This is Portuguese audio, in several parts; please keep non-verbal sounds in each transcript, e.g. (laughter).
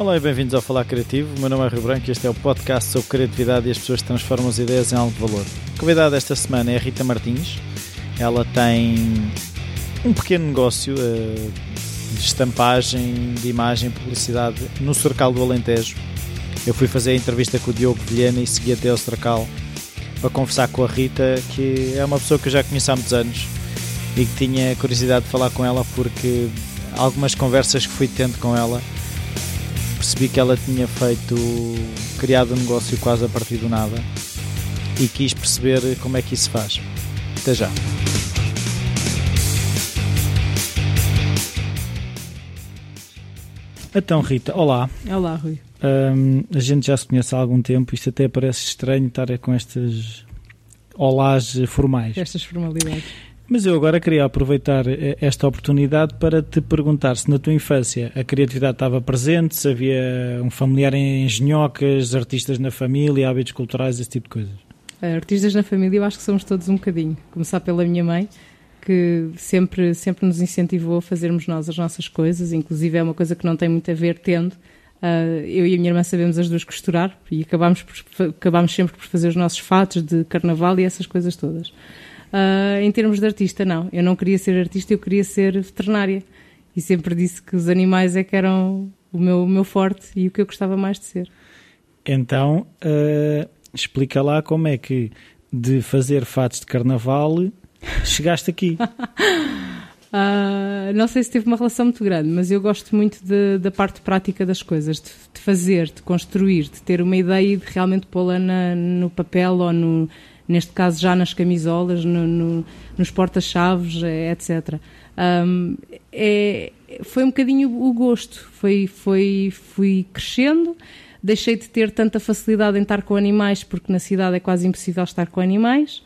Olá e bem-vindos ao Falar Criativo. O meu nome é Rio Branco e este é o podcast sobre criatividade e as pessoas que transformam as ideias em algo de valor. A convidada desta semana é a Rita Martins. Ela tem um pequeno negócio uh, de estampagem, de imagem, publicidade no Cercal do Alentejo. Eu fui fazer a entrevista com o Diogo Vilhena e segui até ao Cercal para conversar com a Rita, que é uma pessoa que eu já conheço há muitos anos e que tinha curiosidade de falar com ela porque algumas conversas que fui tendo com ela percebi que ela tinha feito, criado um negócio quase a partir do nada e quis perceber como é que isso faz. Até já. Então, Rita, olá. Olá, Rui. Um, a gente já se conhece há algum tempo, isto até parece estranho estar com estas olás formais. Estas formalidades. Mas eu agora queria aproveitar eh, esta oportunidade para te perguntar se na tua infância a criatividade estava presente, se havia um familiar em engenhocas, artistas na família, hábitos culturais, esse tipo de coisas. Eh, artistas na família eu acho que somos todos um bocadinho. Começar pela minha mãe, que sempre, sempre nos incentivou a fazermos nós as nossas coisas, inclusive é uma coisa que não tem muito a ver tendo. Uh, eu e a minha irmã sabemos as duas costurar e acabámos, por, acabámos sempre por fazer os nossos fatos de carnaval e essas coisas todas. Uh, em termos de artista, não. Eu não queria ser artista, eu queria ser veterinária. E sempre disse que os animais é que eram o meu, o meu forte e o que eu gostava mais de ser. Então, uh, explica lá como é que de fazer fatos de carnaval chegaste aqui. Uh, (laughs) não sei se teve uma relação muito grande, mas eu gosto muito de, da parte prática das coisas, de, de, fazer, de construir, de ter uma ideia e de realmente pô-la no papel ou no, neste caso já nas camisolas, no, no, nos porta-chaves, eh, etc. Um, é, foi um bocadinho o gosto, foi, foi, fui crescendo, deixei de ter tanta facilidade em estar com animais, porque na cidade é quase impossível estar com animais,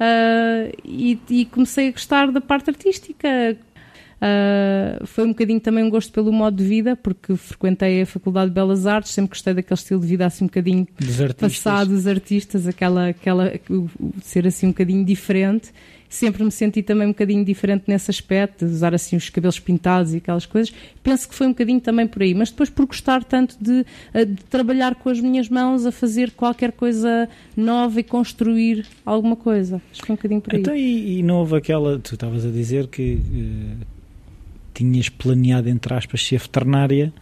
uh, e, e comecei a gostar da parte artística, Uh, foi um bocadinho também um gosto pelo modo de vida, porque frequentei a Faculdade de Belas Artes, sempre gostei daquele estilo de vida assim um bocadinho dos passado dos artistas, aquela, aquela, ser assim um bocadinho diferente. Sempre me senti também um bocadinho diferente nesse aspecto, de usar assim os cabelos pintados e aquelas coisas. Penso que foi um bocadinho também por aí, mas depois por gostar tanto de, ah, de trabalhar com as minhas mãos, a fazer qualquer coisa nova e construir alguma coisa. Acho que foi um bocadinho por aí. Então, e, e não houve aquela. Tu estavas a dizer que. Uh tinhas planeado, entre aspas, ser veterinária,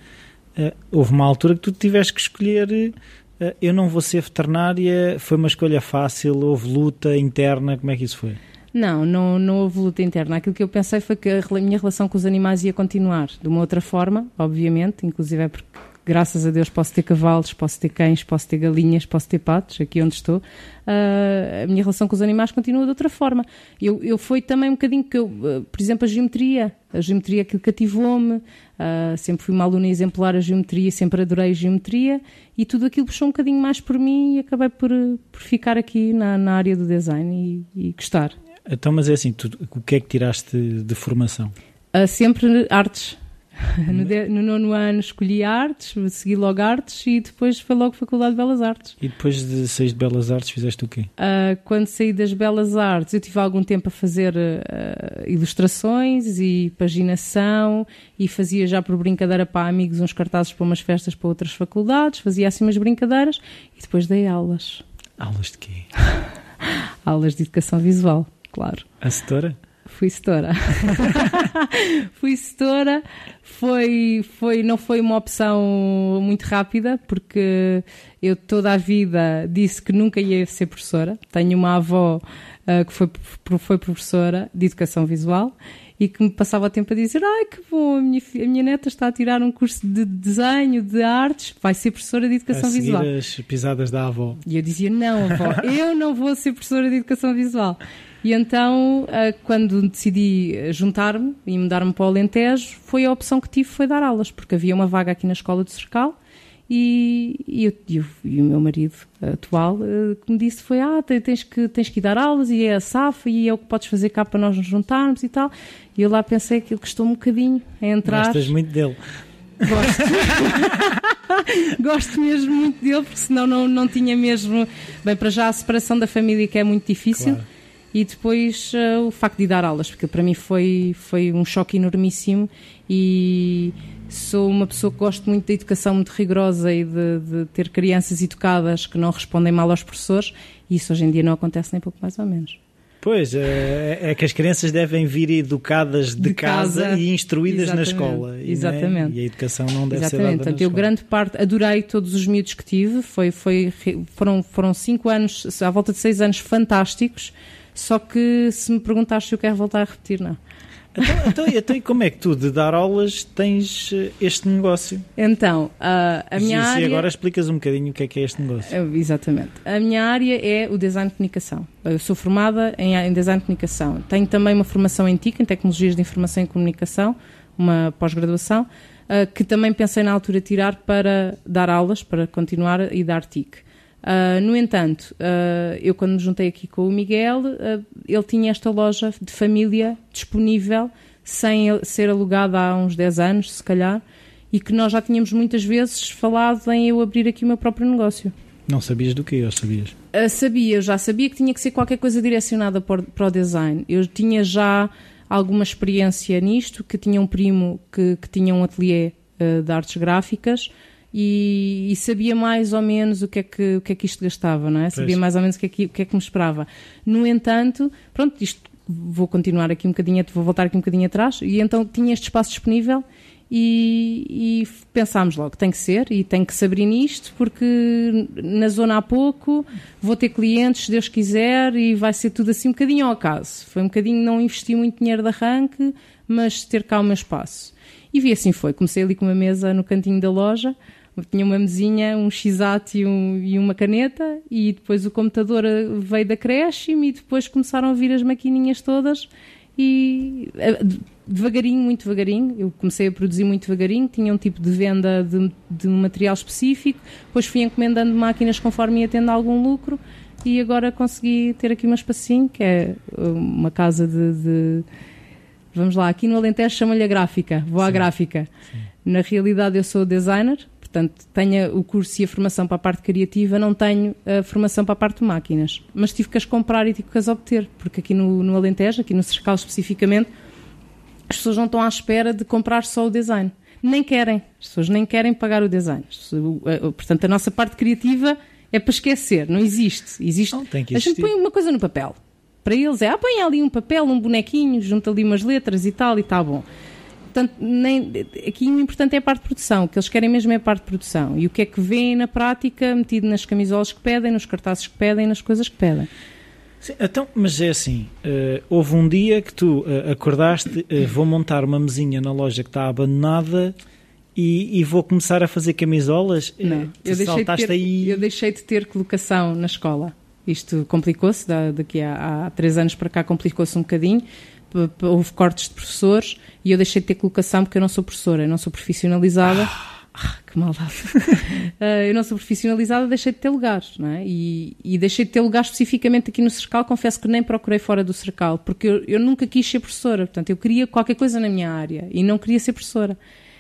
uh, houve uma altura que tu tiveste que escolher. Uh, eu não vou ser veterinária, foi uma escolha fácil, houve luta interna, como é que isso foi? Não, não, não houve luta interna. Aquilo que eu pensei foi que a minha relação com os animais ia continuar de uma outra forma, obviamente, inclusive é porque graças a Deus posso ter cavalos, posso ter cães, posso ter galinhas, posso ter patos, aqui onde estou, uh, a minha relação com os animais continua de outra forma. Eu, eu fui também um bocadinho que eu, uh, por exemplo, a geometria, a geometria aquilo cativou-me, uh, sempre fui uma aluna exemplar a geometria, sempre adorei a geometria e tudo aquilo puxou um bocadinho mais por mim e acabei por, por ficar aqui na, na área do design e, e gostar. Então, mas é assim, tu, o que é que tiraste de formação? sempre artes, (laughs) no, de, no, nono ano escolhi artes, segui logo artes e depois foi logo Faculdade de Belas Artes. E depois de sair de Belas Artes fizeste o quê? Uh, quando saí das Belas Artes eu tive algum tempo a fazer uh, ilustrações e paginação e fazia já por brincadeira para amigos uns cartazes para umas festas para outras faculdades, fazia assim umas brincadeiras e depois dei aulas. Aulas de quê? (laughs) aulas de educação visual, claro. A setora? Fui setora. (laughs) Fui setora. Foi, foi, não foi uma opção muito rápida, porque eu toda a vida disse que nunca ia ser professora. Tenho uma avó uh, que foi, foi professora de educação visual e que me passava o tempo a dizer: Ai que bom, a minha, a minha neta está a tirar um curso de desenho, de artes, vai ser professora de educação a visual. as pisadas da avó. E eu dizia: Não, avó, eu não vou ser professora de educação visual. E então, eh, quando decidi juntar-me e mudar-me para o Alentejo, foi a opção que tive, foi dar aulas, porque havia uma vaga aqui na escola de Cercal e, e, eu, e, e o meu marido atual eh, que me disse foi, ah, tens que, tens que ir dar aulas e é a SAF e é o que podes fazer cá para nós nos juntarmos e tal. E eu lá pensei que ele custou um bocadinho a entrar. Gostas muito dele. Gosto. (laughs) Gosto mesmo muito dele, porque senão não, não tinha mesmo. Bem, para já a separação da família que é muito difícil. Claro e depois uh, o facto de dar aulas, porque para mim foi, foi um choque enormíssimo e Sou uma pessoa que gosto muito da educação muito rigorosa e de, de ter crianças educadas que não respondem mal aos professores, e isso hoje em dia não acontece nem pouco mais ou menos. Pois, é, é, que as crianças devem vir educadas de, de casa, casa, e instruídas na escola. E, Exatamente. Né? e a educação não deve Exatamente. ser dada Portanto, eu grande parte, adorei todos os miúdos que tive, foi, foi, foram, foram cinco anos, à volta de seis anos fantásticos, só que se me perguntares se eu quero voltar a repetir, não. Então, então, então, e como é que tu, de dar aulas, tens eh, este negócio? Então, uh, a minha e, área... E agora explicas um bocadinho o que é que é este negócio. Uh, exatamente. A minha área é o design de comunicação. Eu sou formada em, em design de comunicação. Tenho também uma formação em TIC, em Tecnologias de Informação e Comunicação, uma pós-graduação, uh, que também pensei na altura tirar para dar aulas, para continuar e dar TIC. Uh, no entanto, uh, eu quando me juntei aqui com o Miguel, uh, ele tinha esta loja de família disponível, sem ser alugada há uns 10 anos, se calhar, e que nós já tínhamos muitas vezes falado em eu abrir aqui o meu próprio negócio. Não sabias do que ou sabias? sabia, eu já sabia que tinha que ser qualquer coisa direcionada para, para o design. Eu tinha já alguma experiência nisto, que tinha um primo que, que tinha um ateliê de artes gráficas, e, e, sabia mais ou menos o que é que, o que, é que isto gastava, não é? Sabia mais ou menos o que, é que, o que é que me esperava. No entanto, pronto, isto vou continuar aqui um bocadinho, vou voltar aqui um bocadinho atrás, e então tinha este espaço disponível e, e, pensámos logo, tem que ser e tem que se abrir nisto porque na zona há pouco vou ter clientes, se Deus quiser, e vai ser tudo assim um bocadinho ao acaso. Foi um bocadinho, não investi muito dinheiro de arranque, mas ter cá o meu espaço. E vi assim foi, comecei ali com uma mesa no cantinho da loja, tinha uma mesinha, um x e, um, e, uma caneta e depois o computador veio da creche e depois começaram a vir as maquininhas todas e eh, devagarinho, muito devagarinho, eu comecei a produzir muito devagarinho, tinha um tipo de venda de, de um material específico, depois fui encomendando máquinas conforme ia tendo algum lucro e agora consegui ter aqui um espacinho que é eh, uma casa de, de vamos lá, aqui no Alentejo chama-lhe a gráfica, vou Sim. à gráfica. Sim. Na realidade eu sou designer, Portanto, tenho o curso e a formação para a parte criativa, não tenho a formação para a parte de máquinas. Mas tive que as comprar e tive que as obter, porque aqui no, no Alentejo, aqui no Cercal especificamente, as pessoas não estão à espera de comprar só o design. Nem querem. As pessoas nem querem pagar o design. Portanto, a nossa parte criativa é para esquecer, não existe. existe. Não, tem que a gente põe uma coisa no papel. Para eles é, ah, põe ali um papel, um bonequinho, junta ali umas letras e tal, e está bom. Portanto, nem, aqui o importante é a parte de produção. O que eles querem mesmo é a parte de produção. E o que é que vêem na prática, metido nas camisolas que pedem, nos cartazes que pedem, nas coisas que pedem. Sim, então, mas é assim, uh, houve um dia que tu uh, acordaste, uh, vou montar uma mesinha na loja que está abandonada e, e vou começar a fazer camisolas? Não, eu deixei, de ter, aí... eu deixei de ter colocação na escola. Isto complicou-se, daqui a, há três anos para cá complicou-se um bocadinho, houve cortes de professores e eu deixei de ter colocação porque eu não sou professora, eu não sou profissionalizada. Ah, que maldade. uh, (laughs) eu não sou profissionalizada, deixei de ter lugares, não é? E, e, deixei de ter lugar especificamente aqui no Cercal. Confesso que nem procurei fora do Cercal, porque eu, eu, nunca quis ser professora. Portanto, eu queria qualquer coisa na minha área e não queria ser professora.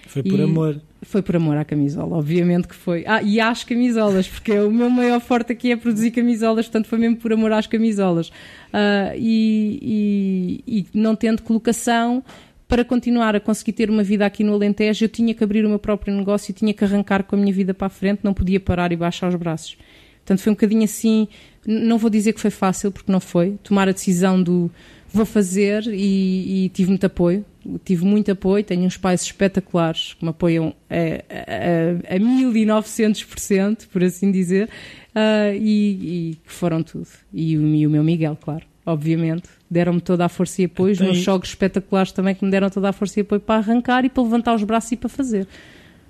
Foi por e amor. Foi por amor à camisola, obviamente que foi. Ah, e às camisolas, porque o meu maior forte aqui é produzir camisolas, portanto foi mesmo por amor às camisolas. Uh, e, e, e não tendo colocação, para continuar a conseguir ter uma vida aqui no Alentejo, eu tinha que abrir o meu próprio negócio e tinha que arrancar com a minha vida para a frente, não podia parar e baixar os braços. Portanto, foi um bocadinho assim. Não vou dizer que foi fácil, porque não foi. Tomar a decisão do vou fazer e, e tive muito apoio. Tive muito apoio. Tenho uns pais espetaculares que me apoiam a, a, a 1900%, por assim dizer, uh, e, que foram tudo. E o, e o meu Miguel, claro, obviamente. Deram-me toda a força e apoio. Os meus jogos espetaculares também que me deram toda a força e apoio para arrancar e para levantar os braços e para fazer.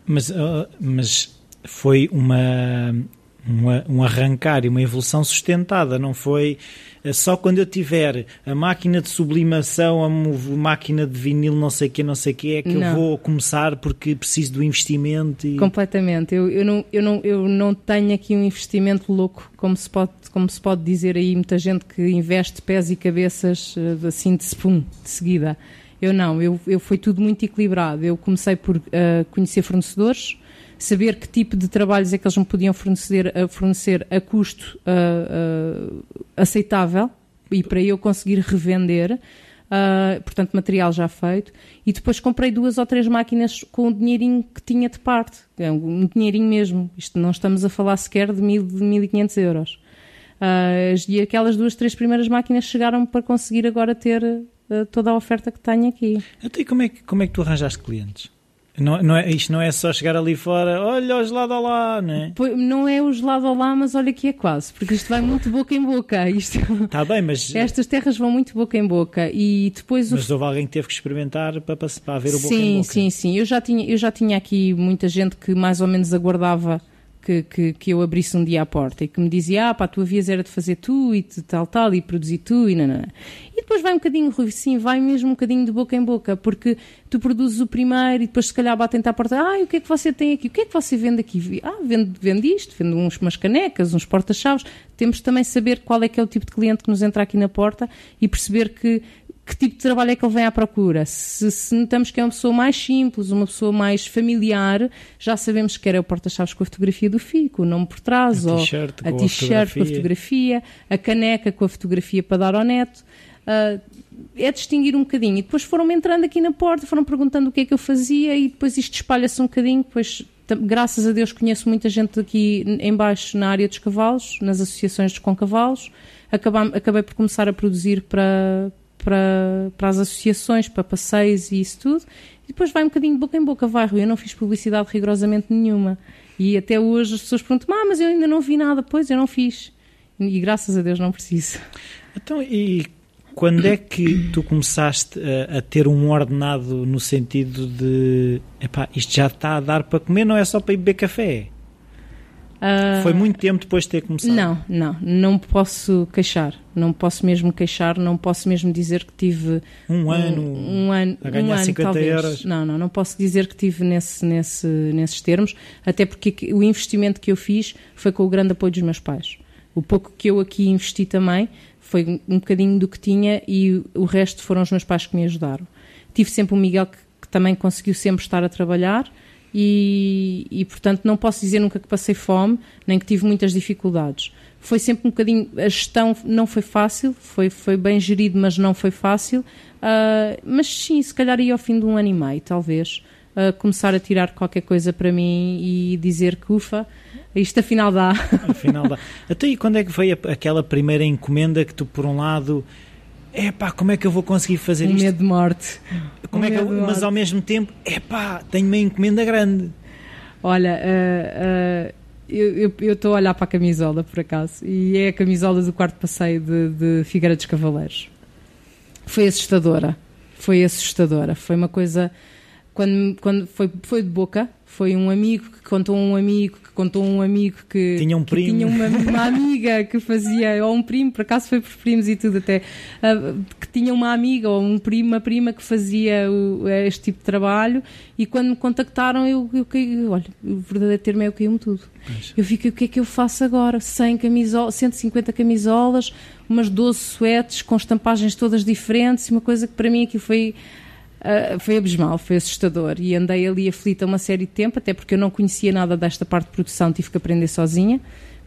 Mas, uh, mas foi uma um, um arrancar e uma evolução sustentada, não foi só quando eu tiver a máquina de sublimação, a máquina de vinil, não sei o que, não sei o que, é que não. eu vou começar porque preciso do investimento. E... Completamente. Eu, eu, não, eu, não, eu não tenho aqui um investimento louco, como se pode, como se pode dizer aí, muita gente que investe pés e cabeças eh, assim de, spum, de seguida. Eu não, eu, eu foi tudo muito equilibrado. Eu comecei por uh, conhecer fornecedores, saber que tipo de trabalhos é que eles me podiam fornecer, a, fornecer a custo uh, uh, aceitável e para eu conseguir revender. Uh, portanto, material já feito, e depois comprei duas ou três máquinas com o dinheirinho que tinha de parte, é um dinheirinho mesmo, isto não estamos a falar sequer de, mil, de 1500 euros. E aquelas duas, três primeiras máquinas chegaram para conseguir agora ter toda a oferta que tenho aqui. Então, e como é que, como é que tu arranjaste clientes? Não, não é, isto não é só chegar ali fora, olha o gelado lá, não é? Não é o gelado lá, mas olha que é quase, porque isto vai muito boca em boca. Isto... Está bem, mas. Estas terras vão muito boca em boca e depois. Mas houve alguém que teve que experimentar para, para ver o boca sim, em boca. Sim, sim, sim. Eu já tinha aqui muita gente que mais ou menos aguardava que, que, que, eu abrisse um dia a porta e que me dizia, ah pá, tu havias era de fazer tu e tal, tal, e produzir tu e não, E depois vai um bocadinho, Rui, sim, vai mesmo um bocadinho de boca em boca, porque tu produzes o primeiro e depois se calhar batem-te à porta, ah, o que é que você tem aqui? O que é que você vende aqui? Ah, vende, vende isto, vende uns, umas canecas, uns porta-chaves. Temos também saber qual é que é o tipo de cliente que nos entra aqui na porta e perceber que que tipo de trabalho é que ele vem à procura. Se, se, notamos que é uma pessoa mais simples, uma pessoa mais familiar, já sabemos que era o porta-chaves com a fotografia do filho, com o nome por trás, a ou t-shirt a t-shirt com a fotografia, a caneca com a fotografia para dar ao neto. Uh, é distinguir um bocadinho. E depois foram-me entrando aqui na porta, foram perguntando o que é que eu fazia e depois isto espalha-se um bocadinho. Depois, graças a Deus, conheço muita gente aqui embaixo na área dos cavalos, nas associações com cavalos. Acabei, acabei por começar a produzir para, para, para as associações, para passeios e isso tudo. E depois vai um bocadinho de boca em boca, vai, Rui. Eu não fiz publicidade rigorosamente nenhuma. E até hoje as pessoas perguntam, ah, mas eu ainda não vi nada. Pois, eu não fiz. E graças a Deus não preciso. Então, e quando é que tu começaste a, a, ter um ordenado no sentido de, epá, isto já está a dar para comer, não é só para ir beber café? Uh, Foi muito tempo depois de ter começado? Não, não, não posso queixar, não posso mesmo queixar, não posso mesmo dizer que tive um ano, um, um ano a ganhar um ano, 50 talvez. euros. Não, não, não posso dizer que tive nesse, nesse, nesses termos, até porque o investimento que eu fiz foi com o grande apoio dos meus pais. O pouco que eu aqui investi também foi um bocadinho do que tinha e o resto foram os meus pais que me ajudaram. Tive sempre o Miguel que, que também conseguiu sempre estar a trabalhar e, e, portanto não posso dizer nunca que passei fome, nem que tive muitas dificuldades. Foi sempre um bocadinho, a gestão não foi fácil, foi, foi bem gerido, mas não foi fácil. Uh, mas sim, se calhar ia ao fim de um ano e meio, talvez, uh, começar a tirar qualquer coisa para mim e dizer que ufa, isto afinal dá. (laughs) Afinal dá. Até e quando é que veio aquela primeira encomenda que tu, por um lado, é pá, como é que eu vou conseguir fazer um isto? medo de morte. Como é que eu, mas ao mesmo tempo, é pá, tenho uma encomenda grande. Olha, uh, uh, eu estou a olhar para a camisola, por acaso, e é a camisola do quarto passeio de, de Figueira dos Cavaleiros. Foi assustadora. Foi assustadora. Foi uma coisa. Quando, quando foi, foi de boca, foi um amigo que contou um amigo que contou um amigo que tinha um primo, tinha uma, uma, amiga que fazia, ou um primo, por acaso foi por primos e tudo até, uh, que tinha uma amiga ou um primo, uma prima que fazia o, este tipo de trabalho e quando me contactaram eu, eu caí, olha, o verdadeiro termo é eu caí-me tudo. Pois. Eu fiquei, o que é que eu faço agora? 100 camisolas, 150 camisolas, umas 12 suetes com estampagens todas diferentes, uma coisa que para mim aqui foi Uh, foi abismal, foi assustador e andei ali aflita uma série de tempo, até porque eu não conhecia nada desta parte de produção, tive que aprender sozinha.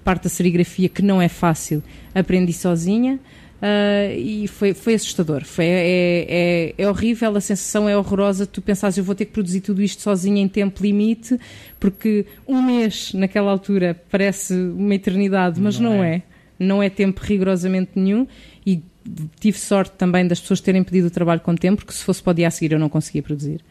Parte da serigrafia, que não é fácil, aprendi sozinha. Uh, e foi, foi assustador. Foi, é, é, é, horrível, a sensação é horrorosa. Tu pensas, eu vou ter que produzir tudo isto sozinha em tempo limite, porque um mês naquela altura parece uma eternidade, mas não, não é. é. Não é tempo rigorosamente nenhum. Tive sorte também das pessoas terem pedido o trabalho com tempo, porque se fosse para o dia a seguir eu não conseguia produzir.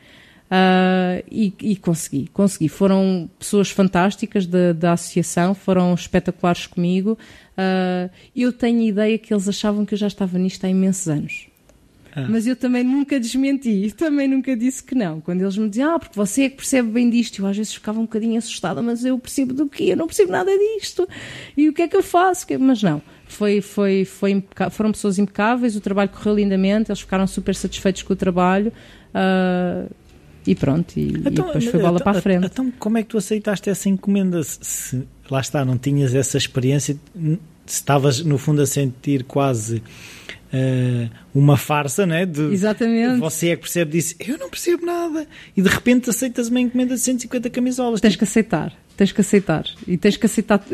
Uh, e, e, consegui, consegui. Foram pessoas fantásticas da, da associação, foram espetaculares comigo. Uh, eu tenho ideia que eles achavam que eu já estava nisto há imensos anos. Ah. Mas eu também nunca desmenti, (laughs) também nunca disse que não. Quando eles me diziam, ah, porque você é que percebe bem disto, eu às vezes ficava um bocadinho assustada, mas eu percebo do quê? Eu não percebo nada disto. E o que é que eu faço? Mas não, foi, foi, foi foram pessoas impecáveis, o trabalho correu lindamente, eles ficaram super satisfeitos com o trabalho. Uh, e pronto, e, então, e, depois foi bola então, para a frente. Então, como é que tu aceitaste essa encomenda? Se, se, lá está, não tinhas essa experiência, se estavas no fundo a sentir quase uh, uma farsa, né? De, Exatamente. Você é que percebe disso, eu não percebo nada, e de repente aceitas uma encomenda de 150 camisolas. Tens que aceitar, tens que aceitar, e tens que aceitar.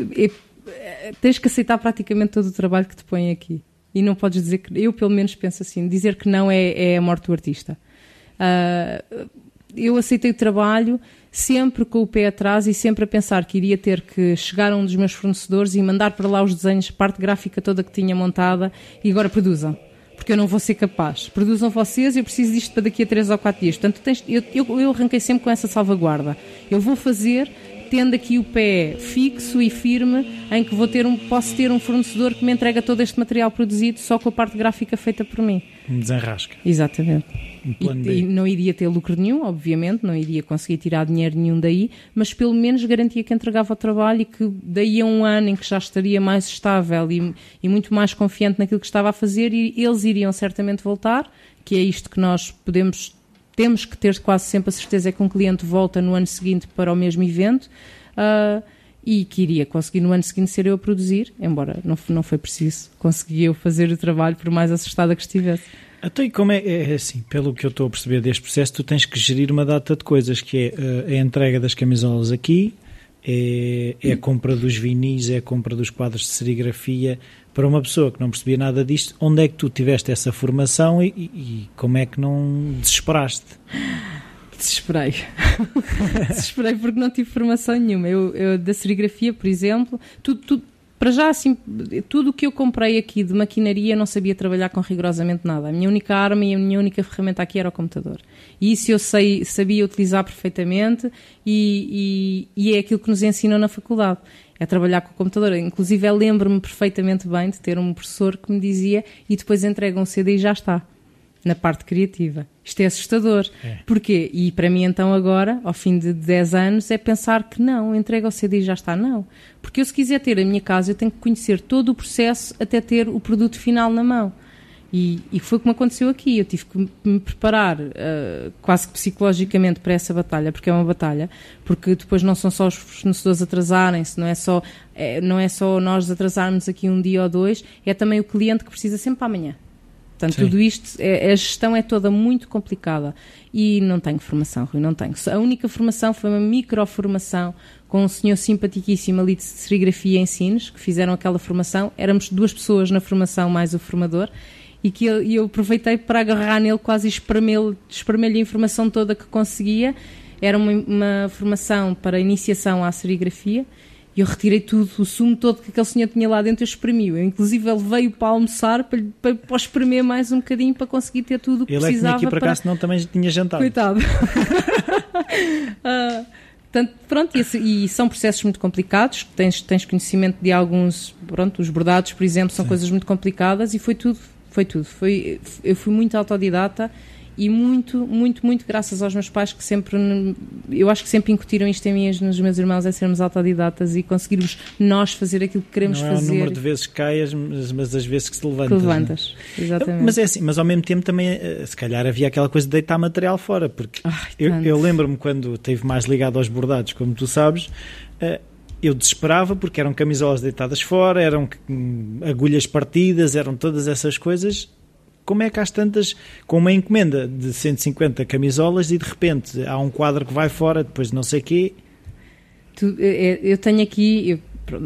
Tens que aceitar praticamente todo o trabalho que te põe aqui. E não podes dizer que. Eu, pelo menos, penso assim: dizer que não é, é a morte do artista. Uh, eu aceitei o trabalho sempre com o pé atrás e sempre a pensar que iria ter que chegar a um dos meus fornecedores e mandar para lá os desenhos, parte gráfica toda que tinha montada e agora produzam. Porque eu não vou ser capaz. Produzam vocês, eu preciso disto para daqui a 3 ou 4 dias. Portanto, tens, eu, eu, eu arranquei sempre com essa salvaguarda. Eu vou fazer tendo aqui o pé fixo e firme em que vou ter um, posso ter um fornecedor que me entrega todo este material produzido só com a parte gráfica feita por mim. Um desenrasca. Exatamente. Um e, e, não iria ter lucro nenhum, obviamente, não iria conseguir tirar dinheiro nenhum daí, mas pelo menos garantia que entregava o trabalho e que daí a um ano em que já estaria mais estável e, e muito mais confiante naquilo que estava a fazer, e eles iriam certamente voltar, que é isto que nós podemos temos que ter quase sempre a certeza é que um cliente volta no ano seguinte para o mesmo evento uh, e que iria conseguir no ano seguinte ser eu a produzir, embora não, não foi preciso, consegui eu fazer o trabalho por mais assustada que estivesse. Então, e como é, é, assim, pelo que eu estou a perceber deste processo, tu tens que gerir uma data de coisas, que é uh, a entrega das camisolas aqui, é, é a compra dos vinis, é a compra dos quadros de serigrafia. Para uma pessoa que não percebia nada disto, onde é que tu tiveste essa formação e, e como é que não desesperaste? Desesperei. (laughs) Desesperei porque não tive formação nenhuma. Eu, eu da serigrafia, por exemplo, tudo, tudo, para já, assim, tudo o que eu comprei aqui de maquinaria não sabia trabalhar com rigorosamente nada. A minha única arma e a minha única ferramenta aqui era o computador. E isso eu sei, sabia utilizar perfeitamente e, e, e é aquilo que nos ensinam na faculdade. É trabalhar com o computador. Inclusive, eu lembro-me perfeitamente bem de ter um professor que me dizia e depois entrega um CD e já está na parte criativa. Isto é assustador. É. Porquê? E para mim, então, agora, ao fim de 10 anos, é pensar que não, entrega o CD e já está. Não. Porque eu, se quiser ter a minha casa, eu tenho que conhecer todo o processo até ter o produto final na mão. E, e foi como aconteceu aqui. Eu tive que me preparar uh, quase que psicologicamente para essa batalha, porque é uma batalha, porque depois não são só os fornecedores atrasarem-se, não é só é, não é só nós atrasarmos aqui um dia ou dois, é também o cliente que precisa sempre para amanhã. Portanto, Sim. tudo isto, é, a gestão é toda muito complicada e não tenho formação, Rui, não tenho. A única formação foi uma microformação com um senhor simpaticíssimo ali de serigrafia e ensinos, que fizeram aquela formação. Éramos duas pessoas na formação, mais o formador, e que eu, eu aproveitei para agarrar nele, quase espremer-lhe a informação toda que conseguia. Era uma, uma formação para iniciação à serigrafia e eu retirei tudo, o sumo todo que aquele senhor tinha lá dentro, eu espremi. Eu, inclusive, ele veio para almoçar para, para, para espremer mais um bocadinho para conseguir ter tudo o que ele precisava. Ele é que aqui para cá, senão também tinha jantado. Coitado. uh, (laughs) portanto, pronto, e, e, são processos muito complicados. Tens, tens conhecimento de alguns, pronto, os bordados, por exemplo, são Sim. coisas muito complicadas e foi tudo, foi tudo. Foi, eu fui muito autodidata e muito, muito, muito graças aos meus pais que sempre, eu acho que sempre incutiram isto em mim nos meus irmãos, é sermos autodidatas e conseguirmos nós fazer aquilo que queremos fazer. Não é o número de vezes que caias, mas, mas as vezes que se levantas. Que é? levantas, né? exatamente. Mas é assim, mas ao mesmo tempo também, eh, se calhar havia aquela coisa de deitar material fora, porque Ai, eu, eu lembro-me quando esteve mais ligado aos bordados, como tu sabes, eh, eu desesperava porque eram camisolas deitadas fora, eram hum, agulhas partidas, eram todas essas coisas como é que às tantas, com uma encomenda de 150 camisolas e de repente há um quadro que vai fora, depois de não sei quê. Tu, é, eu tenho aqui, eu,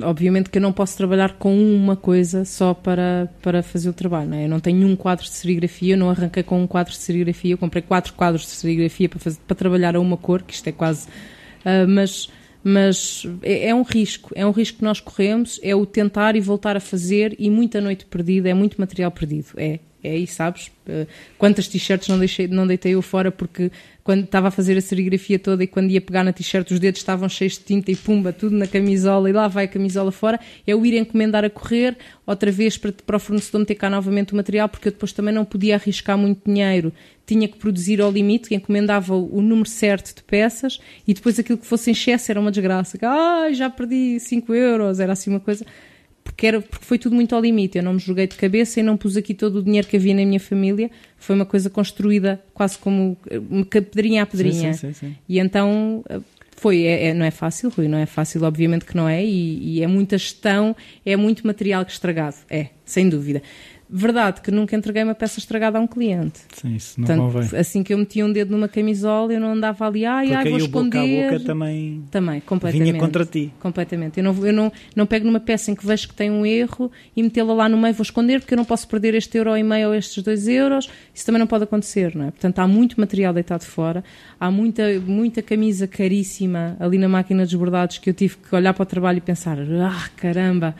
obviamente que eu não posso trabalhar com uma coisa só para, para fazer o trabalho, não é? Eu não tenho um quadro de serigrafia, eu não arranquei com um quadro de serigrafia, eu comprei quatro quadros de serigrafia para, fazer, para trabalhar a uma cor, que isto é quase. Uh, mas mas é, é, um risco, é um risco que nós corremos, é o tentar e voltar a fazer e muita noite perdida, é muito material perdido, é, é aí, sabes? Eh, quantas t-shirts não, deixei, não deitei eu fora porque quando estava a fazer a serigrafia toda e quando ia pegar na t-shirt os dedos estavam cheios de tinta e pumba, tudo na camisola e lá vai a camisola fora, é o ir encomendar a correr, outra vez para, para o fornecedor meter cá novamente o material, porque eu depois também não podia arriscar muito dinheiro, tinha que produzir ao limite, encomendava o número certo de peças e depois aquilo que fosse em excesso era uma desgraça. Ah, já perdi 5 euros, era assim uma coisa porque, era, porque foi tudo muito ao limite. Eu não me joguei de cabeça e não pus aqui todo o dinheiro que havia na minha família. Foi uma coisa construída quase como pedrinha a pedrinha. Sim, sim, sim, e então eh, foi, é, é, não é fácil, Rui, não é fácil, obviamente que não é, e, e, é muita gestão, é muito material estragado, é, sem dúvida. Verdade que nunca entreguei uma peça estragada a um cliente. Sim, isso não Portanto, convém. Assim que eu metia um dedo numa camisola, eu não andava ali, ai, ai, vou esconder. Boca a boca também, também completamente, vinha contra ti. Completamente. Eu não, eu, não, não pego numa peça em que vejo que tem um erro e metê-la lá no meio, vou esconder porque eu não posso perder este euro e meio ou estes dois euros. Isso também não pode acontecer, não é? Portanto, há muito material deitado fora, há muita, muita camisa caríssima ali na máquina dos bordados que eu tive que olhar para o trabalho e pensar, ah, caramba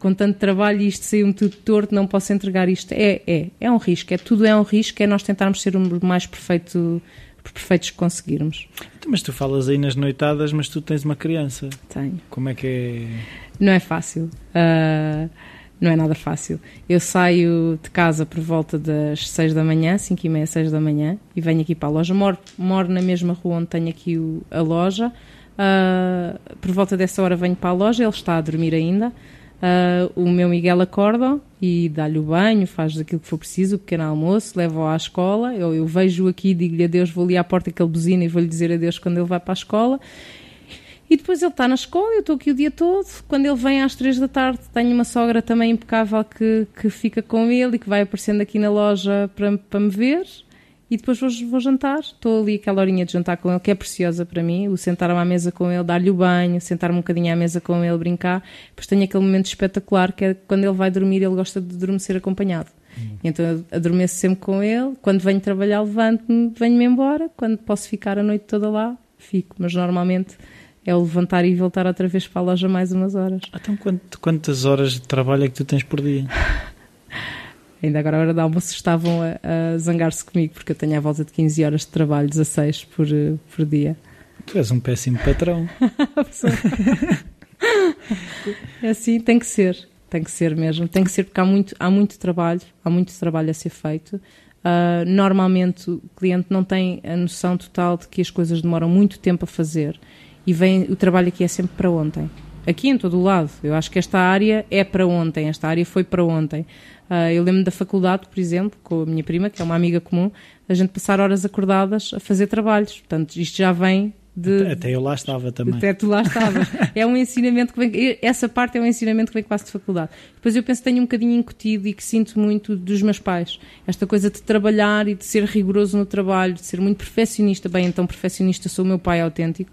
com tanto trabalho e isto saiu-me tudo torto, não posso entregar isto. É, é, é um risco, é tudo é um risco, é nós tentarmos ser o mais perfeito, perfeitos que conseguirmos. Então, mas tu falas aí nas noitadas, mas tu tens uma criança. Tenho. Como é que é? Não é fácil. Uh, não é nada fácil. Eu saio de casa por volta das 6 da manhã, 5 e meia, 6 da manhã, e venho aqui para a loja. Moro, moro na mesma rua onde tenho aqui o, a loja. Uh, por volta dessa hora venho para a loja, ele está a dormir ainda. Uh, o meu Miguel acorda e dá-lhe o banho, faz aquilo que for preciso, o pequeno almoço, leva-o à escola. Eu, eu vejo aqui, digo-lhe adeus, vou ali à porta que ele buzina e vou-lhe dizer adeus quando ele vai para a escola. E depois ele está na escola, eu estou aqui o dia todo. Quando ele vem às três da tarde, tenho uma sogra também impecável que, que fica com ele e que vai aparecendo aqui na loja para, para me ver e depois vou, vou jantar. Estou ali aquela horinha de jantar com ele, que é preciosa para mim. O sentar-me à mesa com ele, dar-lhe o banho, sentar-me um bocadinho à mesa com ele, brincar. Depois tenho aquele momento espetacular que é quando ele vai dormir, ele gosta de adormecer acompanhado. Hum. Então eu adormeço sempre com ele. Quando venho trabalhar, levanto-me, venho-me embora. Quando posso ficar a noite toda lá, fico. Mas normalmente é o levantar e voltar outra vez para a loja mais umas horas. Então quantas horas de trabalho é que tu tens por dia? (laughs) Ainda agora, a hora de almoço, estavam a, a zangar-se comigo, porque eu tenho à volta de 15 horas de trabalho, 16 por, por dia. Tu és um péssimo patrão. (laughs) é assim, tem que ser. Tem que ser mesmo. Tem que ser porque há muito, há muito trabalho, há muito trabalho a ser feito. Uh, normalmente o cliente não tem a noção total de que as coisas demoram muito tempo a fazer e vem, o trabalho aqui é sempre para ontem. Aqui em todo o lado. Eu acho que esta área é para ontem, esta área foi para ontem. Uh, eu lembro da faculdade, por exemplo, com a minha prima, que é uma amiga comum, a gente passar horas acordadas a fazer trabalhos. Portanto, isto já vem de, até eu lá estava também. Até tu lá (laughs) estavas. é um ensinamento que vem. Essa parte é um ensinamento que vem quase de faculdade. Depois eu penso que tenho um bocadinho incutido e que sinto muito dos meus pais. Esta coisa de trabalhar e de ser rigoroso no trabalho, de ser muito perfeccionista. Bem, então perfeccionista sou o meu pai autêntico,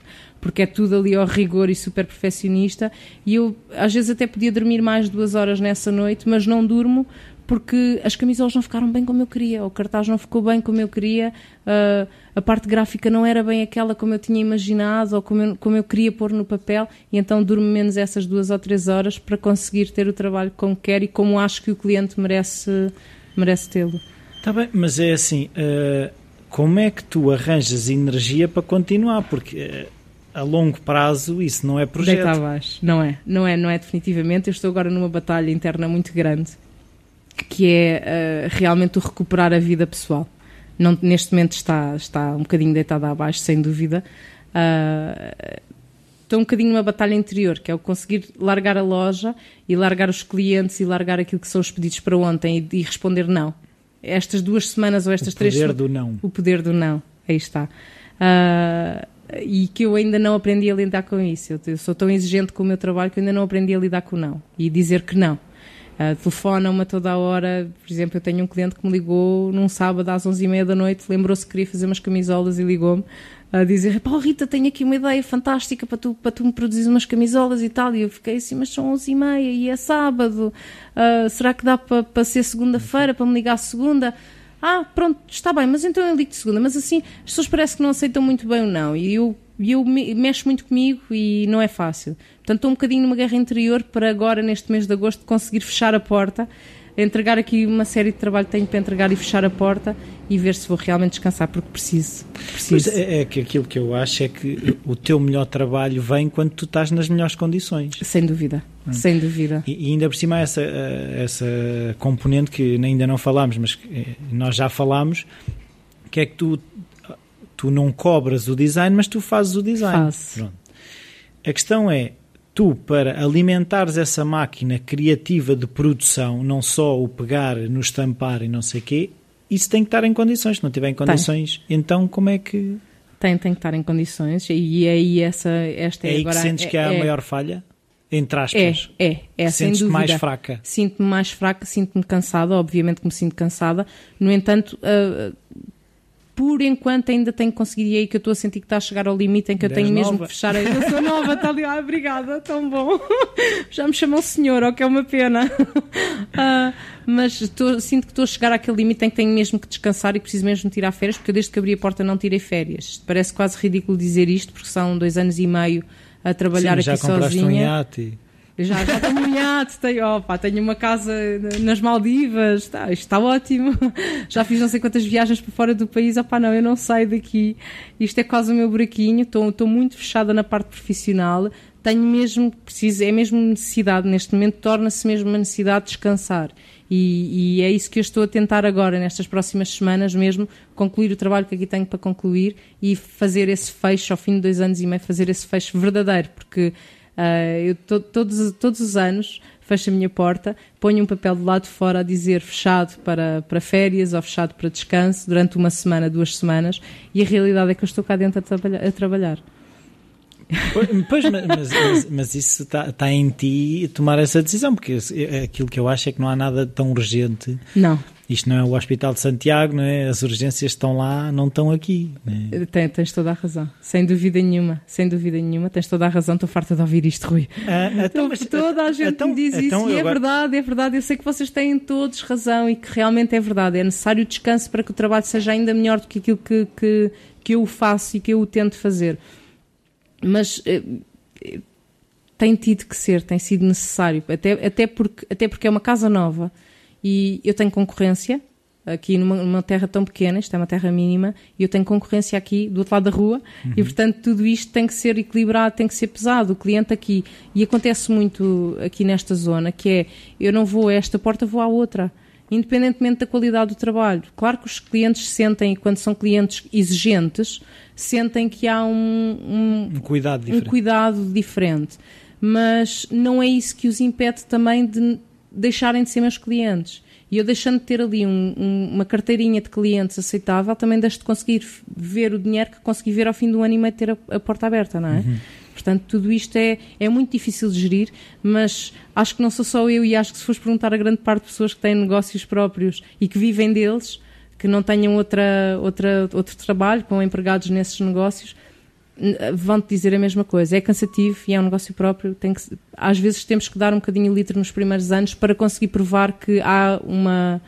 porque é tudo ali ao rigor e super perfeccionista. E eu às vezes até podia dormir mais duas horas nessa noite, mas não durmo porque as camisolas não ficaram bem como eu queria, o cartaz não ficou bem como eu queria, uh, a parte gráfica não era bem aquela como eu tinha imaginado ou como eu, como eu queria pôr no papel, e então durmo menos essas duas ou três horas para conseguir ter o trabalho como quero e como acho que o cliente merece, merece tê-lo. Está bem, mas é assim, uh, como é que tu arranjas energia para continuar? Porque. A longo prazo isso não é projeto. Deita abaixo. Não é, não é, não é definitivamente. Eu estou agora numa batalha interna muito grande que é uh, realmente o recuperar a vida pessoal. Não, neste momento está, está um bocadinho deitada abaixo, sem dúvida. Uh, estou um bocadinho numa batalha interior, que é o conseguir largar a loja e largar os clientes e largar aquilo que são os pedidos para ontem e, e responder não. Estas duas semanas ou estas três semanas. O poder do não. O poder do não, aí está. Uh, e que eu ainda não aprendi a lidar com isso. Eu, eu, sou tão exigente com o meu trabalho que eu ainda não aprendi a lidar com o não e dizer que não. Uh, Telefonam-me a toda a hora. Por exemplo, eu tenho um cliente que me ligou num sábado às 11h30 da noite, lembrou-se que queria fazer umas camisolas e ligou-me a dizer: Pá, Rita, tenho aqui uma ideia fantástica para tu, para tu me produzir umas camisolas e tal. E eu fiquei assim: Mas são 11h30 e é sábado. Uh, será que dá para, para ser segunda-feira, para me ligar segunda? Ah, pronto, está bem, mas então eu ligo de segunda. Mas assim, as pessoas parece que não aceitam muito bem o não. E eu eu me, mexo muito comigo e não é fácil. Portanto, estou um bocadinho numa guerra interior para agora, neste mês de agosto, conseguir fechar a porta, entregar aqui uma série de trabalho que tenho para entregar e fechar a porta e ver se vou realmente descansar, porque preciso. preciso. É, é, que aquilo que eu acho é que o teu melhor trabalho vem quando tu estás nas melhores condições. Sem dúvida, hum. sem dúvida. E, e, ainda por cima essa, eh, essa componente que ainda não falámos, mas eh, nós já falámos, que é que tu tu não cobras o design, mas tu fazes o design. Faço. A questão é, tu para alimentares essa máquina criativa de produção, não só o pegar no estampar e não sei o quê, isso tem que estar em condições. Se não tiver em condições, tem. então como é que... Tem, tem que estar em condições e aí essa, esta é, é aí agora, que sentes é, que há a é, maior falha? entre aspas. É, é, é dúvida. mais fraca. Sinto-me mais fraca, sinto-me cansada, obviamente que me sinto cansada. No entanto, uh, por enquanto ainda tenho conseguido, e aí que eu estou a sentir que está a chegar ao limite em que eu tenho nova. mesmo que fechar. Eu sou nova, está ali, ah, obrigada, tão bom. (laughs) Já me chamou senhor, o que é uma pena. Uh, (laughs) mas estou, sinto que estou a chegar àquele limite em que tenho mesmo que descansar e preciso mesmo tirar férias, porque eu desde que abri a porta não tirei férias. Parece quase ridículo dizer isto, porque são dois anos e meio a trabalhar Sim, já aqui compraste sozinha. Um iate. Já, já tenho iate, tenho, opa, tenho uma casa nas Maldivas, está, isto está ótimo. Já fiz não sei quantas viagens para fora do país, opa, não, eu não saio daqui. Isto é quase o meu buraquinho, estou, estou muito fechada na parte profissional. Tenho mesmo, preciso, é mesmo necessidade, neste momento torna-se mesmo uma necessidade de descansar. E, e, é isso que eu estou a tentar agora, nestas próximas semanas mesmo, concluir o trabalho que aqui tenho para concluir e fazer esse fecho, ao fim de dois anos e meio, fazer esse fecho verdadeiro, porque Uh, eu to, todos, todos os anos fecho a minha porta, ponho um papel do lado de fora a dizer fechado para, para férias ou fechado para descanso durante uma semana, duas semanas, e a realidade é que eu estou cá dentro a, trabalha, a trabalhar. Pois, mas, mas, mas isso está, está em ti tomar essa decisão, porque aquilo que eu acho é que não há nada tão urgente. Não. Isto não é o Hospital de Santiago, não é? As urgências estão lá, não estão aqui. É? Tens, tens toda a razão, sem dúvida nenhuma, sem dúvida nenhuma, tens toda a razão. Estou farta de ouvir isto, Rui. Ah, então, mas, toda a gente então, me diz então, isso e é agora... verdade, é verdade. Eu sei que vocês têm todos razão e que realmente é verdade. É necessário descanso para que o trabalho seja ainda melhor do que aquilo que, que, que eu faço e que eu tento fazer. Mas eh, tem tido que ser, tem sido necessário, até, até, porque, até porque é uma casa nova. E eu tenho concorrência aqui numa, numa, terra tão pequena, isto é uma terra mínima, e eu tenho concorrência aqui do outro lado da rua, uhum. e portanto tudo isto tem que ser equilibrado, tem que ser pesado, o cliente aqui. E acontece muito aqui nesta zona, que é, eu não vou a esta porta, vou à outra, independentemente da qualidade do trabalho. Claro que os clientes sentem, quando são clientes exigentes, sentem que há um, um, um cuidado diferente. Um cuidado diferente. Mas não é isso que os impede também de deixarem de ser meus clientes. E eu deixando de ter ali um, um, uma carteirinha de clientes aceitável, também deixo de conseguir ver o dinheiro que consegui ver ao fim do ano e meio ter a, a porta aberta, não é? Uhum. Portanto, tudo isto é, é muito difícil de gerir, mas acho que não sou só eu e acho que se fores perguntar a grande parte de pessoas que têm negócios próprios e que vivem deles, que não tenham outra, outra, outro trabalho com empregados nesses negócios, vão-te dizer a mesma coisa. É cansativo e é um negócio próprio. Tem que, às vezes temos que dar um bocadinho de litro nos primeiros anos para conseguir provar que há uma,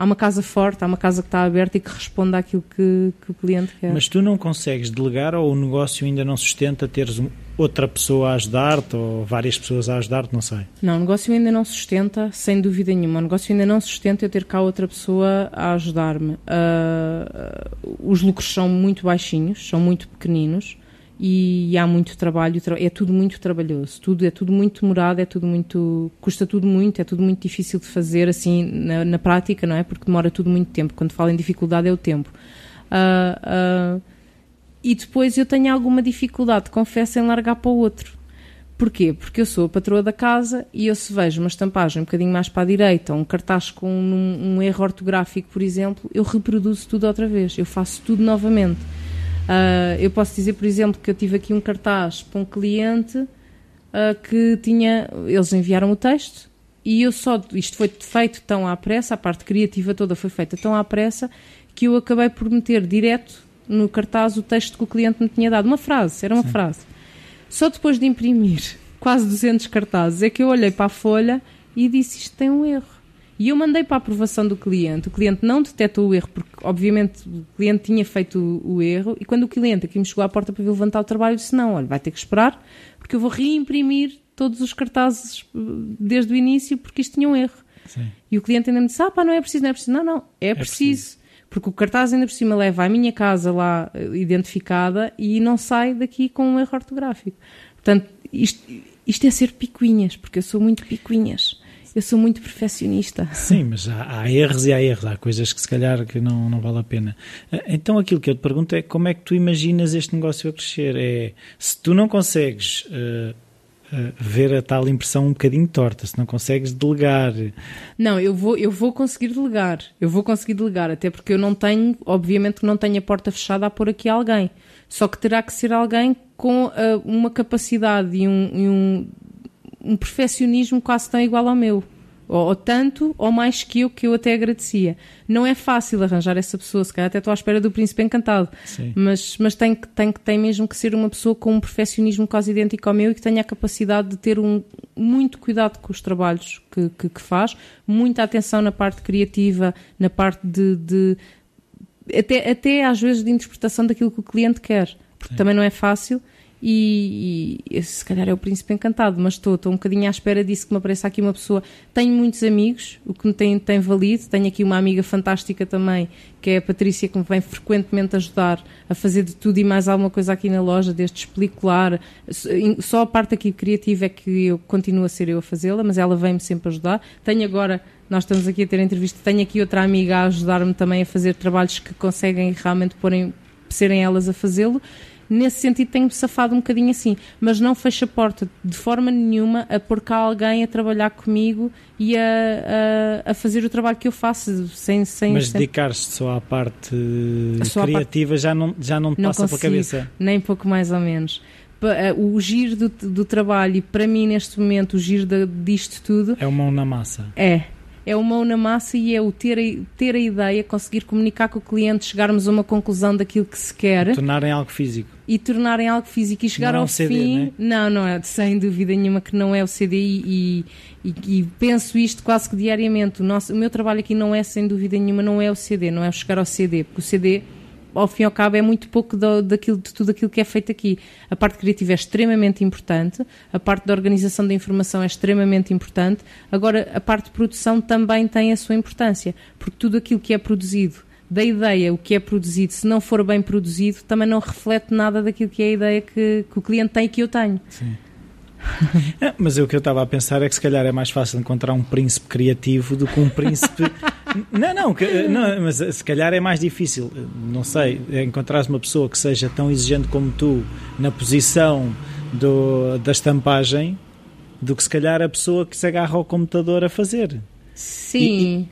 há uma casa forte, há uma casa que está aberta e que responde àquilo que, que o cliente quer. Mas tu não consegues delegar ou o negócio ainda não sustenta teres outra pessoa a ajudar-te ou várias pessoas a ajudar-te, não sei. Não, o negócio ainda não sustenta, sem dúvida nenhuma. O negócio ainda não sustenta eu ter cá outra pessoa a ajudar-me. Uh, os lucros são muito baixinhos, são muito pequeninos e há muito trabalho, é tudo muito trabalhoso, tudo é tudo muito demorado, é tudo muito custa tudo muito, é tudo muito difícil de fazer assim na, na prática, não é? Porque demora tudo muito tempo. Quando falo em dificuldade é o tempo. Uh, uh, e depois eu tenho alguma dificuldade, confesso, em largar para o outro. Porquê? Porque eu sou a patroa da casa e eu se vejo uma estampagem um bocadinho mais para a direita, um cartaz com um, um erro ortográfico, por exemplo, eu reproduzo tudo outra vez, eu faço tudo novamente. Uh, eu posso dizer, por exemplo, que eu tive aqui um cartaz para um cliente uh, que tinha. Eles enviaram o texto e eu só. Isto foi feito tão à pressa, a parte criativa toda foi feita tão à pressa, que eu acabei por meter direto no cartaz o texto que o cliente me tinha dado. Uma frase, era uma Sim. frase. Só depois de imprimir (laughs) quase 200 cartazes é que eu olhei para a folha e disse: Isto tem um erro. E eu mandei para a aprovação do cliente. O cliente não detectou o erro, porque obviamente o cliente tinha feito o, o erro. E quando o cliente aqui me chegou à porta para vir levantar o trabalho, eu disse: Não, olha, vai ter que esperar, porque eu vou reimprimir todos os cartazes eh, desde o início, porque isto tinha um erro. Sim. E o cliente ainda me disse: Ah, pá, não é preciso, não é preciso. Não, não, é, é preciso. preciso. Porque o cartaz ainda por cima leva a minha casa lá eh, identificada e não sai daqui com um erro ortográfico. Portanto, isto, isto é ser picuinhas, porque eu sou muito picuinhas eu sou muito perfeccionista. Sim, mas há, há, erros e há erros, há coisas que se calhar que não, não vale a pena. Eh, então aquilo que eu te pergunto é como é que tu imaginas este negócio a crescer? É se tu não consegues uh, uh, ver a tal impressão um bocadinho torta, se não consegues delegar. Não, eu vou, eu vou conseguir delegar, eu vou conseguir delegar, até porque eu não tenho, obviamente que não tenho a porta fechada a pôr aqui alguém. Só que terá que ser alguém com uh, uma capacidade e um, e um um perfeccionismo quase tão igual ao meu ou, ou, tanto ou mais que eu, que eu até agradecia. Não é fácil arranjar essa pessoa, se calhar até estou à espera do príncipe encantado, Sim. mas, mas tem, tem, tem mesmo que ser uma pessoa com um perfeccionismo quase idêntico ao meu e que tenha a capacidade de ter um, muito cuidado com os trabalhos que, que, que faz, muita atenção na parte criativa, na parte de, de até, até às vezes de interpretação daquilo que o cliente quer, porque Sim. também não é fácil e, e, se calhar é o príncipe encantado, mas estou, estou um bocadinho à espera disso que me apareça aqui uma pessoa. Tenho muitos amigos, o que me tem, tem valido. Tenho aqui uma amiga fantástica também, que é a Patrícia, que me vem frequentemente ajudar a fazer de tudo e mais alguma coisa aqui na loja, desde especular. Só a parte aqui criativa é que eu continuo a ser eu a fazê-la, mas ela vem-me sempre ajudar. Tenho agora nós estamos aqui a ter entrevista. Tenho aqui outra amiga a ajudar-me também a fazer trabalhos que conseguem realmente porem, serem elas a fazê-lo nesse sentido tenho-me safado um bocadinho assim, mas não fecho a porta de forma nenhuma a pôr cá alguém a trabalhar comigo e a, a, a fazer o trabalho que eu faço sem... sem mas dedicar-se só à parte só criativa parte... já não, já não te não passa consigo, pela cabeça? Nem pouco mais ou menos. Eh, o giro do, do trabalho e para mim neste momento o giro de, disto tudo é uma mão na massa. É é o mão na massa e é o ter a, ter a ideia, conseguir comunicar com o cliente, chegarmos a uma conclusão daquilo que se quer. Tornarem algo físico. E tornarem algo físico e chegar não ao é CD, fim. Né? Não, não é, sem dúvida nenhuma que não é o CD e, e, e, penso isto quase que diariamente. O, nosso, o meu trabalho aqui não é, sem dúvida nenhuma, não é o CD, não é o chegar ao CD, porque o CD ao fim e ao cabo, é muito pouco do, daquilo, de tudo aquilo que é feito aqui. A parte criativa é extremamente importante, a parte da organização da informação é extremamente importante, agora a parte de produção também tem a sua importância, porque tudo aquilo que é produzido, da ideia, o que é produzido, se não for bem produzido, também não reflete nada daquilo que é a ideia que, que o cliente tem e que eu tenho. Sim. (laughs) É, mas o que eu estava a pensar é que se calhar é mais fácil encontrar um príncipe criativo do que um príncipe. (laughs) não, não, que, não, mas se calhar é mais difícil, não sei, encontrar uma pessoa que seja tão exigente como tu na posição do, da estampagem do que se calhar a pessoa que se agarra ao computador a fazer. Sim,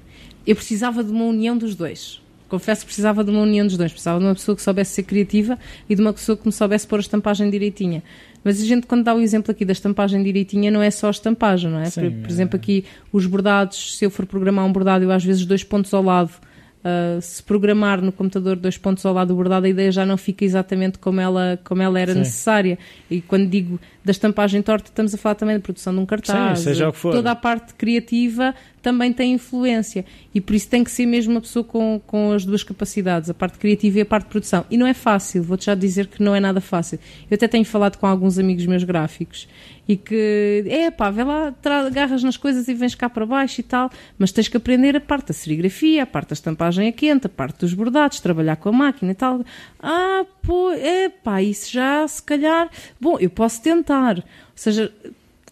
e, eu precisava de uma união dos dois. Confesso que precisava de uma união dos dois. Precisava de uma pessoa que soubesse ser criativa e de uma pessoa que me soubesse pôr a estampagem direitinha. Mas a gente, quando dá o exemplo aqui da estampagem direitinha, não é só a estampagem, não é? Sim, por, por, exemplo, é. aqui os bordados, se eu for programar um bordado, eu às vezes dois pontos ao lado. Uh, se programar no computador dois pontos ao lado do bordado, a ideia já não fica exatamente como ela, como ela era Sim. necessária. E quando digo da estampagem torta, estamos a falar também da produção de um cartaz. Sim, seja o que for. Toda a parte criativa também tem influência. E por isso tem que ser mesmo uma pessoa com, com as duas capacidades, a parte criativa e a parte de produção. E não é fácil, vou-te já dizer que não é nada fácil. Eu até tenho falado com alguns amigos meus gráficos e que, é pá, vê lá, agarras nas coisas e vens cá para baixo e tal, mas tens que aprender a parte da serigrafia, a parte da estampagem a quente, a parte dos bordados, trabalhar com a máquina e tal. Ah, pô, é pá, isso já se calhar. Bom, eu posso tentar. Ou seja,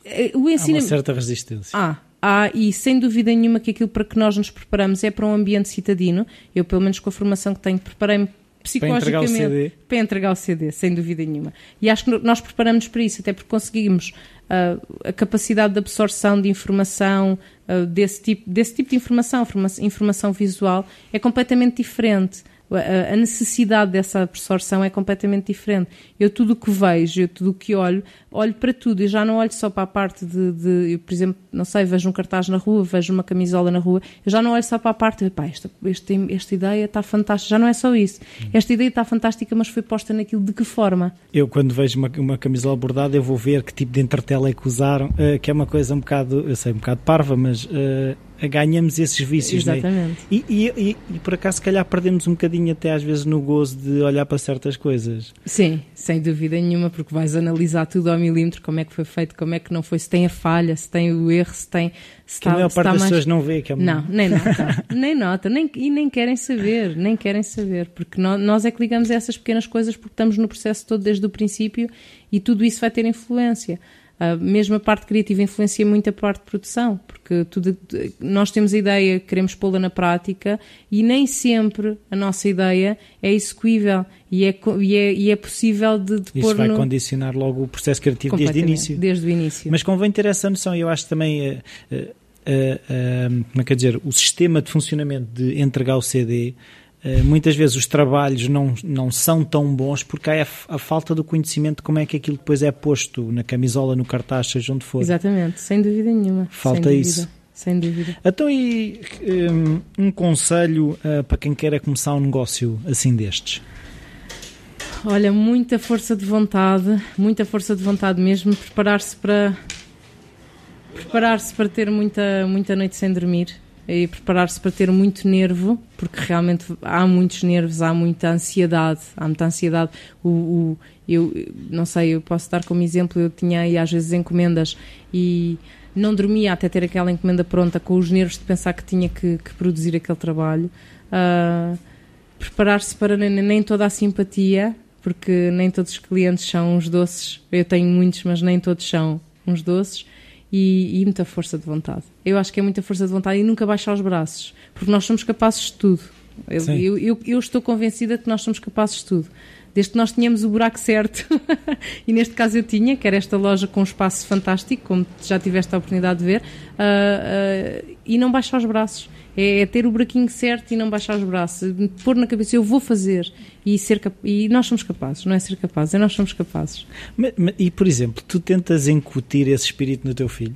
eh, o ensino. Há uma certa resistência. Ah, há, e sem dúvida nenhuma que aquilo para que nós nos preparamos é para um ambiente citadino. Eu, pelo menos com a formação que tenho, preparei-me psicologicamente para entregar, o CD. para entregar o CD, sem dúvida nenhuma. E acho que nós preparamos para isso, até porque conseguimos uh, a capacidade de absorção de informação, uh, desse, tipo, desse tipo de informação, informação visual, é completamente diferente a necessidade dessa absorção é completamente diferente. Eu tudo o que vejo, eu tudo o que olho, olho para tudo. Eu já não olho só para a parte de, de eu, por exemplo, não sei, vejo um cartaz na rua, vejo uma camisola na rua, eu já não olho só para a parte de, pá, esta, esta, esta ideia está fantástica. Já não é só isso. Esta ideia está fantástica, mas foi posta naquilo de que forma? Eu, quando vejo uma, uma camisola bordada, eu vou ver que tipo de entretela é que usaram, uh, que é uma coisa um bocado, eu sei, um bocado parva, mas uh, ganhamos esses vícios. Né? Exatamente. Né? E, e, e, e, por acaso, se calhar, perdemos um bocadinho até às vezes no gozo de olhar para certas coisas. Sim, sem dúvida nenhuma, porque vais analisar tudo ao milímetro, como é que foi feito, como é que não foi, se tem a falha, se tem o erro, se tem. Se que está, a maior parte das mais... pessoas não vê. Que é Não, nem nota, (laughs) nem nota, nem, e nem querem saber, nem querem saber, porque nós, nós é que ligamos a essas pequenas coisas porque estamos no processo todo desde o princípio e tudo isso vai ter influência. Uh, mesmo a parte criativa influencia muito a parte de produção, porque tudo, nós temos a ideia, queremos pô-la na prática e nem sempre a nossa ideia é execuível e é, e é, e é possível de, de Isso vai no... condicionar logo o processo criativo desde o início. Desde o início. Mas convém ter essa noção, eu acho também. Uh, uh, como é que dizer, o sistema de funcionamento de entregar o CD muitas vezes os trabalhos não, não são tão bons porque há a, a, falta do conhecimento de como é que aquilo depois é posto na camisola, no cartaz, seja onde for. Exatamente, sem dúvida nenhuma. Falta isso. Sem dúvida. Então, e um, um conselho uh, para quem quer começar um negócio assim destes? Olha, muita força de vontade, muita força de vontade mesmo, preparar-se para preparar-se para ter muita muita noite sem dormir e preparar-se para ter muito nervo, porque realmente há muitos nervos, há muita ansiedade, há muita ansiedade. O, o eu não sei, eu posso dar como exemplo, eu tinha aí às vezes encomendas e não dormia até ter aquela encomenda pronta, com os nervos de pensar que tinha que, que produzir aquele trabalho. Uh, preparar-se para nem, nem toda a simpatia, porque nem todos os clientes são uns doces. Eu tenho muitos, mas nem todos são uns doces. E, e, muita força de vontade. Eu acho que é muita força de vontade e nunca baixar os braços, porque nós somos capazes de tudo. Eu, eu, eu, eu, estou convencida que nós somos capazes de tudo. Desde que nós tenhamos o buraco certo, (laughs) e neste caso eu tinha, que era esta loja com um espaço fantástico, como já tiveste a oportunidade de ver, uh, uh, e não baixar os braços. É, é, ter o buraquinho certo e não baixar os braços, pôr na cabeça, eu vou fazer e ser e nós somos capazes, não é ser capazes, é nós somos capazes. Mas, mas, e por exemplo, tu tentas incutir esse espírito no teu filho?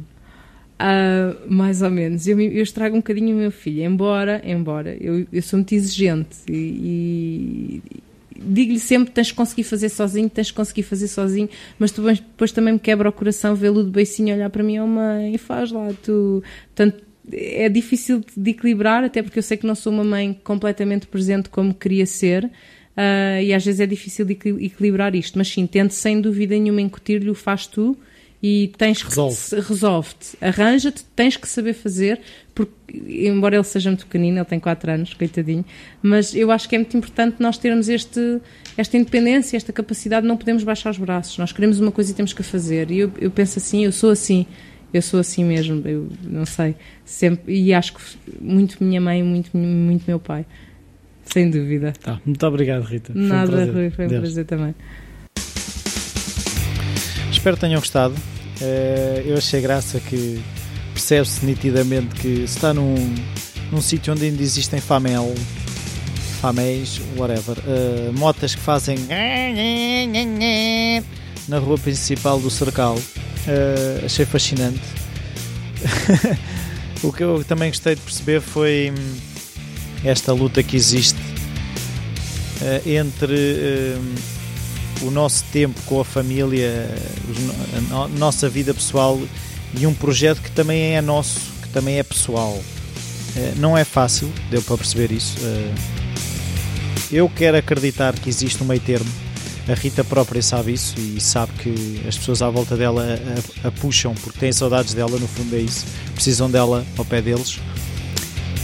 Uh, mais ou menos. Eu, eu, estrago um bocadinho o meu filho, embora, embora eu, eu sou muito exigente e, e digo-lhe sempre tens que conseguir fazer sozinho, tens que conseguir fazer sozinho, mas tu, depois também me quebra o coração vê-lo de beicinho olhar para mim, oh mãe, faz lá tu. Portanto, é difícil de equilibrar, até porque eu sei que não sou uma mãe completamente presente como queria ser. Uh, e às vezes é difícil de equilibrar isto, mas sim, tento sem dúvida nenhuma incutir-lhe o faz tu e tens Resolve. que resolve-te, arranja-te, tens que saber fazer, porque embora ele seja muito pequenino, ele tem 4 anos, coitadinho, mas eu acho que é muito importante nós termos este, esta independência, esta capacidade, não podemos baixar os braços, nós queremos uma coisa e temos que a fazer, e eu, eu penso assim, eu sou assim, eu sou assim mesmo, eu não sei, sempre, e acho que muito minha mãe, muito, muito meu pai, sem dúvida. Tá, muito obrigado, Rita. Nada, foi um prazer, foi um prazer também. Espero que tenham gostado. Eh, eu achei graça que percebe-se nitidamente que está num, num sítio onde ainda existem famel, faméis, whatever, uh, motas que fazem na rua principal do Cercal. Uh, achei fascinante. (laughs) o que eu também gostei de perceber foi hum, esta luta que existe uh, entre uh, o nosso tempo com a família, a nossa vida pessoal e um projeto que também é nosso, que também é pessoal. não é fácil, deu para perceber isso. eu quero acreditar que existe um meio termo a Rita própria sabe isso e sabe que as pessoas à volta dela a, a, puxam porque têm saudades dela, no fundo é isso. Precisam dela ao pé deles.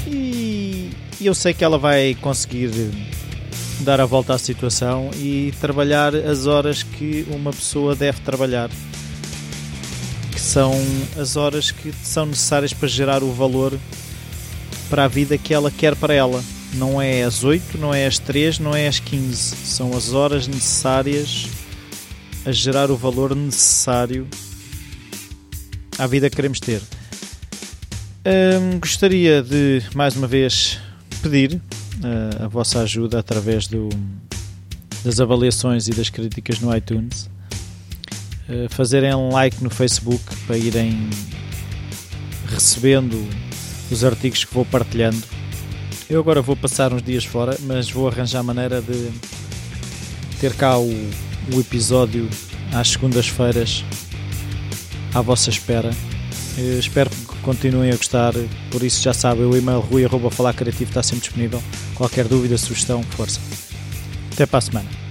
E, e eu sei que ela vai conseguir dar a volta à situação e trabalhar as horas que uma pessoa deve trabalhar. Que são as horas que são necessárias para gerar o valor para a vida que ela quer para ela não é às 8, não é às 3, não é às 15. São as horas necessárias a gerar o valor necessário à vida que queremos ter. Hum, gostaria de mais uma vez pedir uh, a vossa ajuda através do, das avaliações e das críticas no iTunes. Uh, fazerem like no Facebook para irem recebendo os artigos que vou partilhando eu agora vou passar uns dias fora, mas vou arranjar maneira de ter cá o, o episódio às segundas-feiras à vossa espera. Eu espero que continuem a gostar, por isso já sabem, o e-mail rui.falarcreativo está sempre disponível. Qualquer dúvida, sugestão, força. Até para a semana.